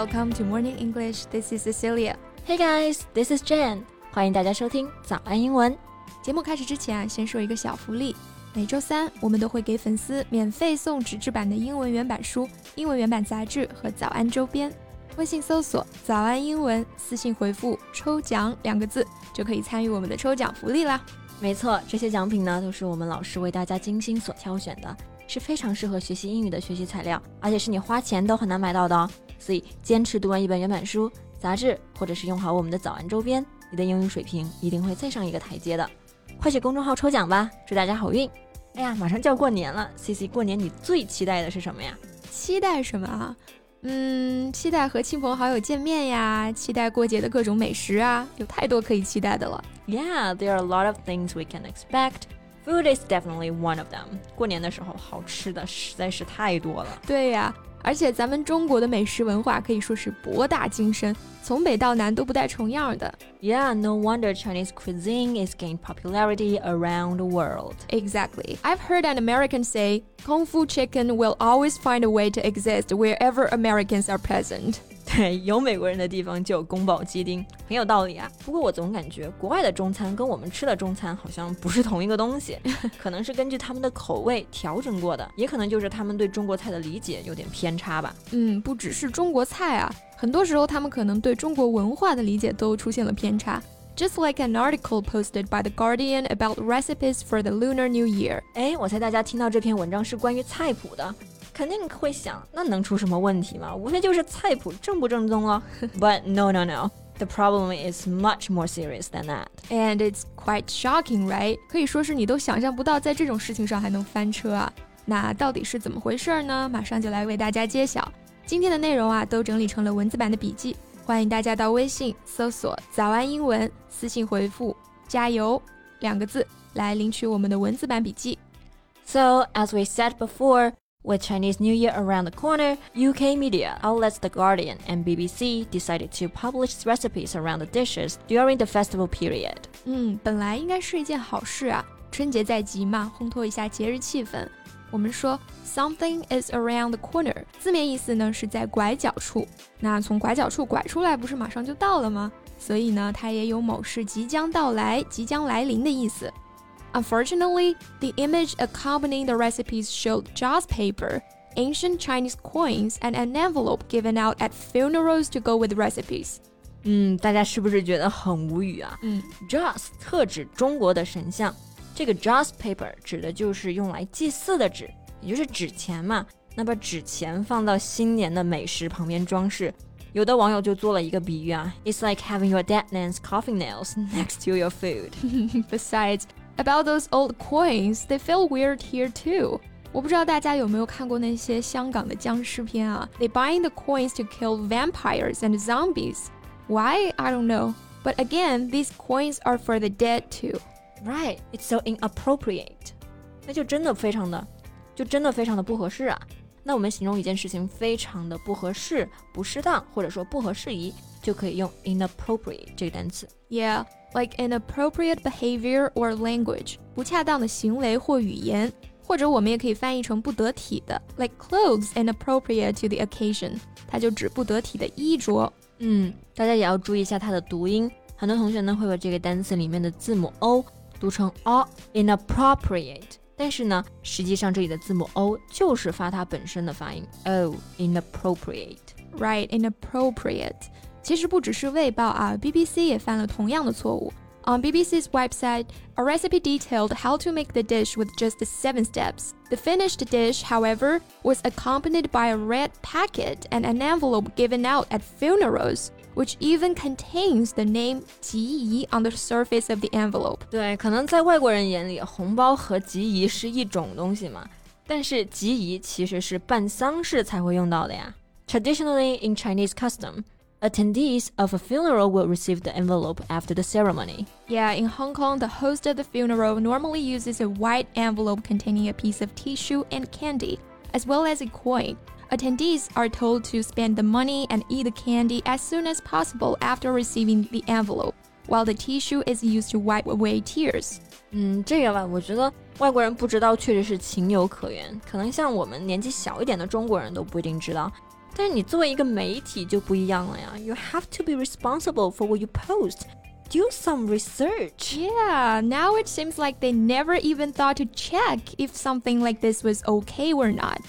welcome to Morning English. This is Cecilia. Hey guys, this is Jan. 欢迎大家收听早安英文。节目开始之前啊，先说一个小福利。每周三我们都会给粉丝免费送纸质版的英文原版书、英文原版杂志和早安周边。微信搜索“早安英文”，私信回复“抽奖”两个字，就可以参与我们的抽奖福利啦。没错，这些奖品呢都是我们老师为大家精心所挑选的，是非常适合学习英语的学习材料，而且是你花钱都很难买到的哦。所以坚持读完一本原版书、杂志，或者是用好我们的早安周边，你的英语水平一定会再上一个台阶的。快去公众号抽奖吧，祝大家好运！哎呀，马上就要过年了，C C，过年你最期待的是什么呀？期待什么啊？嗯，期待和亲朋好友见面呀，期待过节的各种美食啊，有太多可以期待的了。Yeah, there are a lot of things we can expect. Food is definitely one of them. 过年的时候，好吃的实在是太多了。对呀。而且咱们中国的美食文化可以说是博大精深，从北到南都不带重样的。Yeah, no wonder Chinese cuisine is gaining popularity around the world. Exactly. I've heard an American say, Kung Pao chicken will always find a way to exist wherever Americans are present. 对，有美国人的地方就有宫保鸡丁，很有道理啊。不过我总感觉国外的中餐跟我们吃的中餐好像不是同一个东西，可能是根据他们的口味调整过的，也可能就是他们对中国菜的理解有点偏差吧。嗯，不只是中国菜啊，很多时候他们可能对中国文化的理解都出现了偏差。Just like an article posted by The Guardian about recipes for the Lunar New Year。哎，我猜大家听到这篇文章是关于菜谱的。肯定会想，那能出什么问题吗？无非就是菜谱正不正宗哦。But no, no, no. The problem is much more serious than that. And it's quite shocking, right? 可以说是你都想象不到，在这种事情上还能翻车啊。那到底是怎么回事呢？马上就来为大家揭晓。今天的内容啊，都整理成了文字版的笔记，欢迎大家到微信搜索“早安英文”，私信回复“加油”两个字来领取我们的文字版笔记。So as we said before. With Chinese New Year around the corner, UK media outlets The Guardian and BBC decided to publish recipes around the dishes during the festival period. 嗯，本来应该是一件好事啊，春节在即嘛，烘托一下节日气氛。我们说 something is around the corner，字面意思呢是在拐角处。那从拐角处拐出来，不是马上就到了吗？所以呢，它也有某事即将到来、即将来临的意思。 Unfortunately, the image accompanying the recipes showed joss paper, ancient Chinese coins, and an envelope given out at funerals to go with recipes. 嗯，大家是不是觉得很无语啊？嗯，Joss 特指中国的神像，这个 Joss paper 指的就是用来祭祀的纸，也就是纸钱嘛。那把纸钱放到新年的美食旁边装饰，有的网友就做了一个比喻啊，It's like having your dead man's coffin nails next to your food. Besides, about those old coins, they feel weird here too. 我不知道大家有没有看过那些香港的僵尸片啊？They buying the coins to kill vampires and zombies. Why? I don't know. But again, these coins are for the dead too. Right? It's so inappropriate. 那就真的非常的，就真的非常的不合适啊。那我们形容一件事情非常的不合适、不适当，或者说不合时宜，就可以用 inappropriate 这个单词。Yeah, like inappropriate behavior or language，不恰当的行为或语言，或者我们也可以翻译成不得体的，like clothes inappropriate to the occasion，它就指不得体的衣着。嗯，大家也要注意一下它的读音。很多同学呢会把这个单词里面的字母 o 读成 o，inappropriate。但是呢，实际上这里的字母 o 就是发它本身的发音 o，inappropriate。Right，inappropriate。 其实不只是《卫报》啊，BBC 也犯了同样的错误。On BBC's website, a recipe detailed how to make the dish with just seven steps. The finished dish, however, was accompanied by a red packet and an envelope given out at funerals which even contains the name 吉仪 on the surface of the envelope. 对，可能在外国人眼里，红包和吉仪是一种东西嘛，但是吉仪其实是办丧事才会用到的呀。Traditionally in Chinese custom. Attendees of a funeral will receive the envelope after the ceremony. Yeah, in Hong Kong, the host of the funeral normally uses a white envelope containing a piece of tissue and candy, as well as a coin. Attendees are told to spend the money and eat the candy as soon as possible after receiving the envelope, while the tissue is used to wipe away tears. 嗯，这个吧，我觉得外国人不知道确实是情有可原，可能像我们年纪小一点的中国人都不一定知道。 但是你作为一个媒体就不一样了呀，You have to be responsible for what you post. Do some research. Yeah, now it seems like they never even thought to check if something like this was okay or not.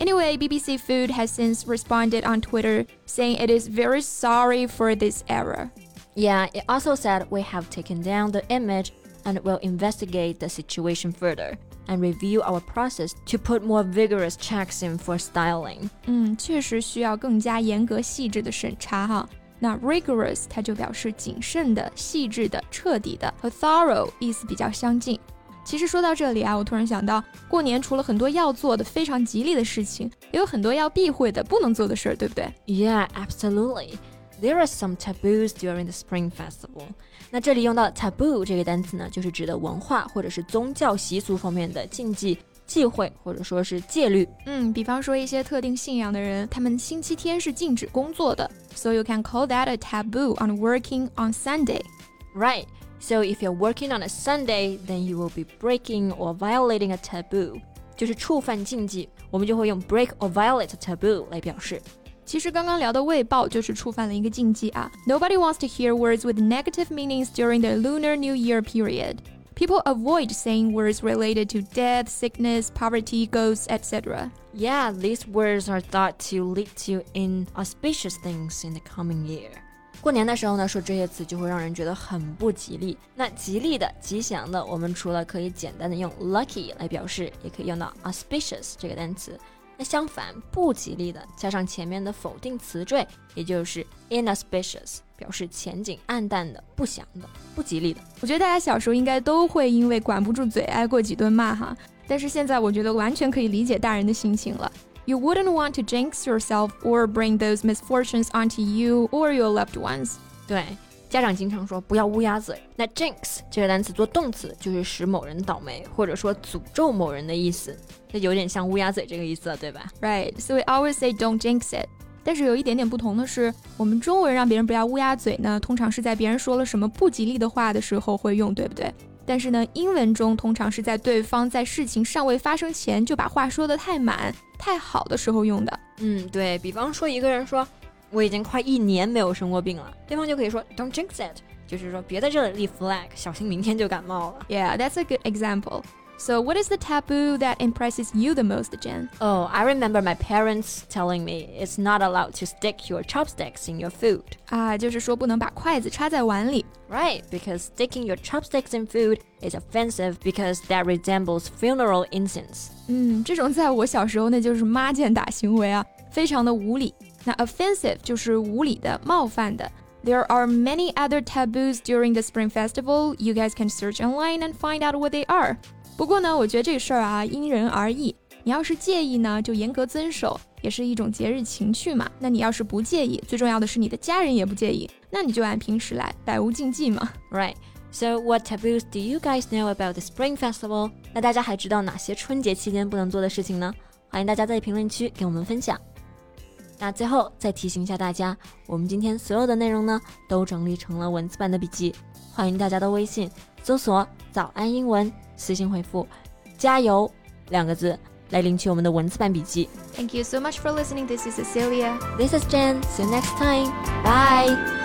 Anyway, BBC Food has since responded on Twitter saying it is very sorry for this error. Yeah, it also said we have taken down the image and will investigate the situation further and review our process to put more vigorous checks in for styling. 嗯，确实需要更加严格细致的审查哈。那 rigorous 它就表示谨慎的、细致的、彻底的，和 thorough 意思比较相近。其实说到这里啊，我突然想到，过年除了很多要做的非常吉利的事情，也有很多要避讳的、不能做的事儿，对不对？Yeah, absolutely. There are some taboos during the Spring Festival. 那这里用到 taboo 这个单词呢，就是指的文化或者是宗教习俗方面的禁忌。忌讳或者说是戒律。嗯，比方说一些特定信仰的人，他们星期天是禁止工作的。So you can call that a taboo on working on Sunday. Right. So if you're working on a Sunday, then you will be breaking or violating a taboo. 就是触犯禁忌，我们就会用 break or violate a taboo 来表示。 其实刚刚聊的卫报就是触犯了一个禁忌啊。Nobody wants to hear words with negative meanings during the Lunar New Year period. People avoid saying words related to death, sickness, poverty, ghosts, etc. Yeah, these words are thought to lead to inauspicious things in the coming year. 过年的时候呢，说这些词就会让人觉得很不吉利。那吉利的、吉祥的，我们除了可以简单的用 lucky 来表示，也可以用到 auspicious 这个单词。 那相反，不吉利的加上前面的否定词缀，也就是 inauspicious，表示前景暗淡的、不祥的、不吉利的。我觉得大家小时候应该都会因为管不住嘴挨过几顿骂哈，但是现在我觉得完全可以理解大人的心情了。You wouldn't want to jinx yourself or bring those misfortunes onto you or your loved ones。对。家长经常说不要乌鸦嘴。那 jinx 这个单词做动词就是使某人倒霉，或者说诅咒某人的意思，这有点像乌鸦嘴这个意思了，对吧？Right. So we always say don't jinx it. 但是有一点点不同的是，我们中文让别人不要乌鸦嘴呢，通常是在别人说了什么不吉利的话的时候会用，对不对？但是呢，英文中通常是在对方在事情尚未发生前就把话说得太满、太好的时候用的。嗯，对比方说一个人说。我已经快一年没有生过病了，对方就可以说 Don't jinx it，就是说别在这里立 flag，小心明天就感冒了。Yeah, that's a good example. So, what is the taboo that impresses you the most, Jen? Oh, I remember my parents telling me it's not allowed to stick your chopsticks in your food. 啊，就是说不能把筷子插在碗里。Right, because sticking your chopsticks in food is offensive because that resembles funeral incense. 嗯，这种在我小时候那就是妈见打行为啊，非常的无理。 那 offensive 就是无理的、冒犯的。There are many other taboos during the Spring Festival. You guys can search online and find out what they are. 不过呢，我觉得这事儿啊因人而异。你要是介意呢，就严格遵守，也是一种节日情趣嘛。那你要是不介意，最重要的是你的家人也不介意，那你就按平时来，百无禁忌嘛。Right. So what taboos do you guys know about the Spring Festival? 那大家还知道哪些春节期间不能做的事情呢？欢迎大家在评论区给我们分享。 那最后再提醒一下大家，我们今天所有的内容呢，都整理成了文字版的笔记，欢迎大家到微信搜索“早安英文”，私信回复“加油”两个字来领取我们的文字版笔记。Thank you so much for listening. This is Cecilia. This is Jen. See you next time. Bye.